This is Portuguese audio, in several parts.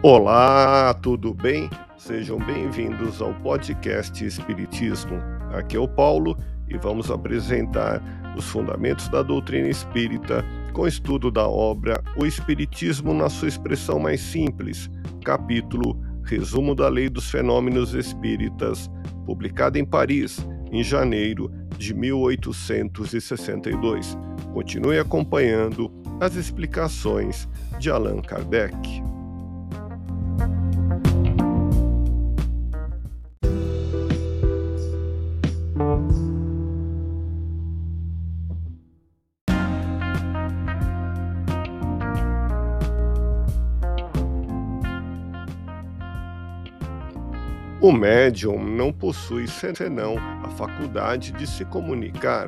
Olá, tudo bem? Sejam bem-vindos ao podcast Espiritismo. Aqui é o Paulo e vamos apresentar os fundamentos da doutrina espírita com estudo da obra O Espiritismo na sua expressão mais simples, capítulo Resumo da Lei dos Fenômenos Espíritas, publicado em Paris em janeiro de 1862. Continue acompanhando as explicações de Allan Kardec. O médium não possui senão a faculdade de se comunicar.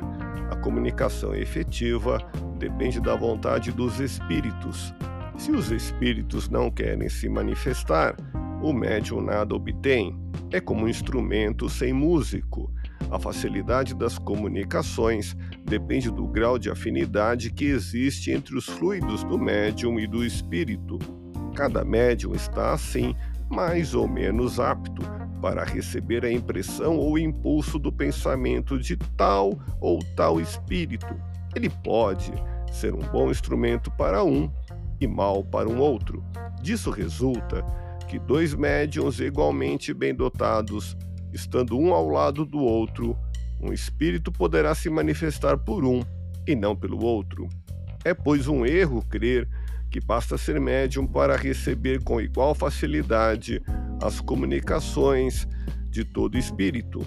A comunicação efetiva depende da vontade dos espíritos. Se os espíritos não querem se manifestar, o médium nada obtém. É como um instrumento sem músico. A facilidade das comunicações depende do grau de afinidade que existe entre os fluidos do médium e do espírito. Cada médium está, assim, mais ou menos apto para receber a impressão ou impulso do pensamento de tal ou tal espírito. Ele pode ser um bom instrumento para um e mal para um outro. Disso resulta que dois médiums igualmente bem dotados, estando um ao lado do outro, um espírito poderá se manifestar por um e não pelo outro. É, pois, um erro crer que basta ser médium para receber com igual facilidade as comunicações de todo espírito.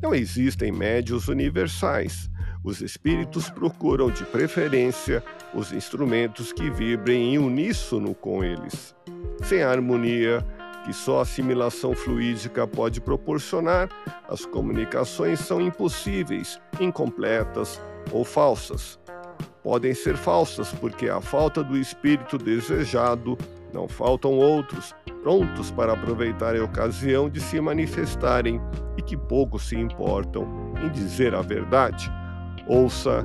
Não existem médios universais. Os espíritos procuram, de preferência, os instrumentos que vibrem em uníssono com eles. Sem a harmonia que só a assimilação fluídica pode proporcionar, as comunicações são impossíveis, incompletas ou falsas podem ser falsas, porque à falta do espírito desejado, não faltam outros, prontos para aproveitar a ocasião de se manifestarem e que pouco se importam em dizer a verdade. Ouça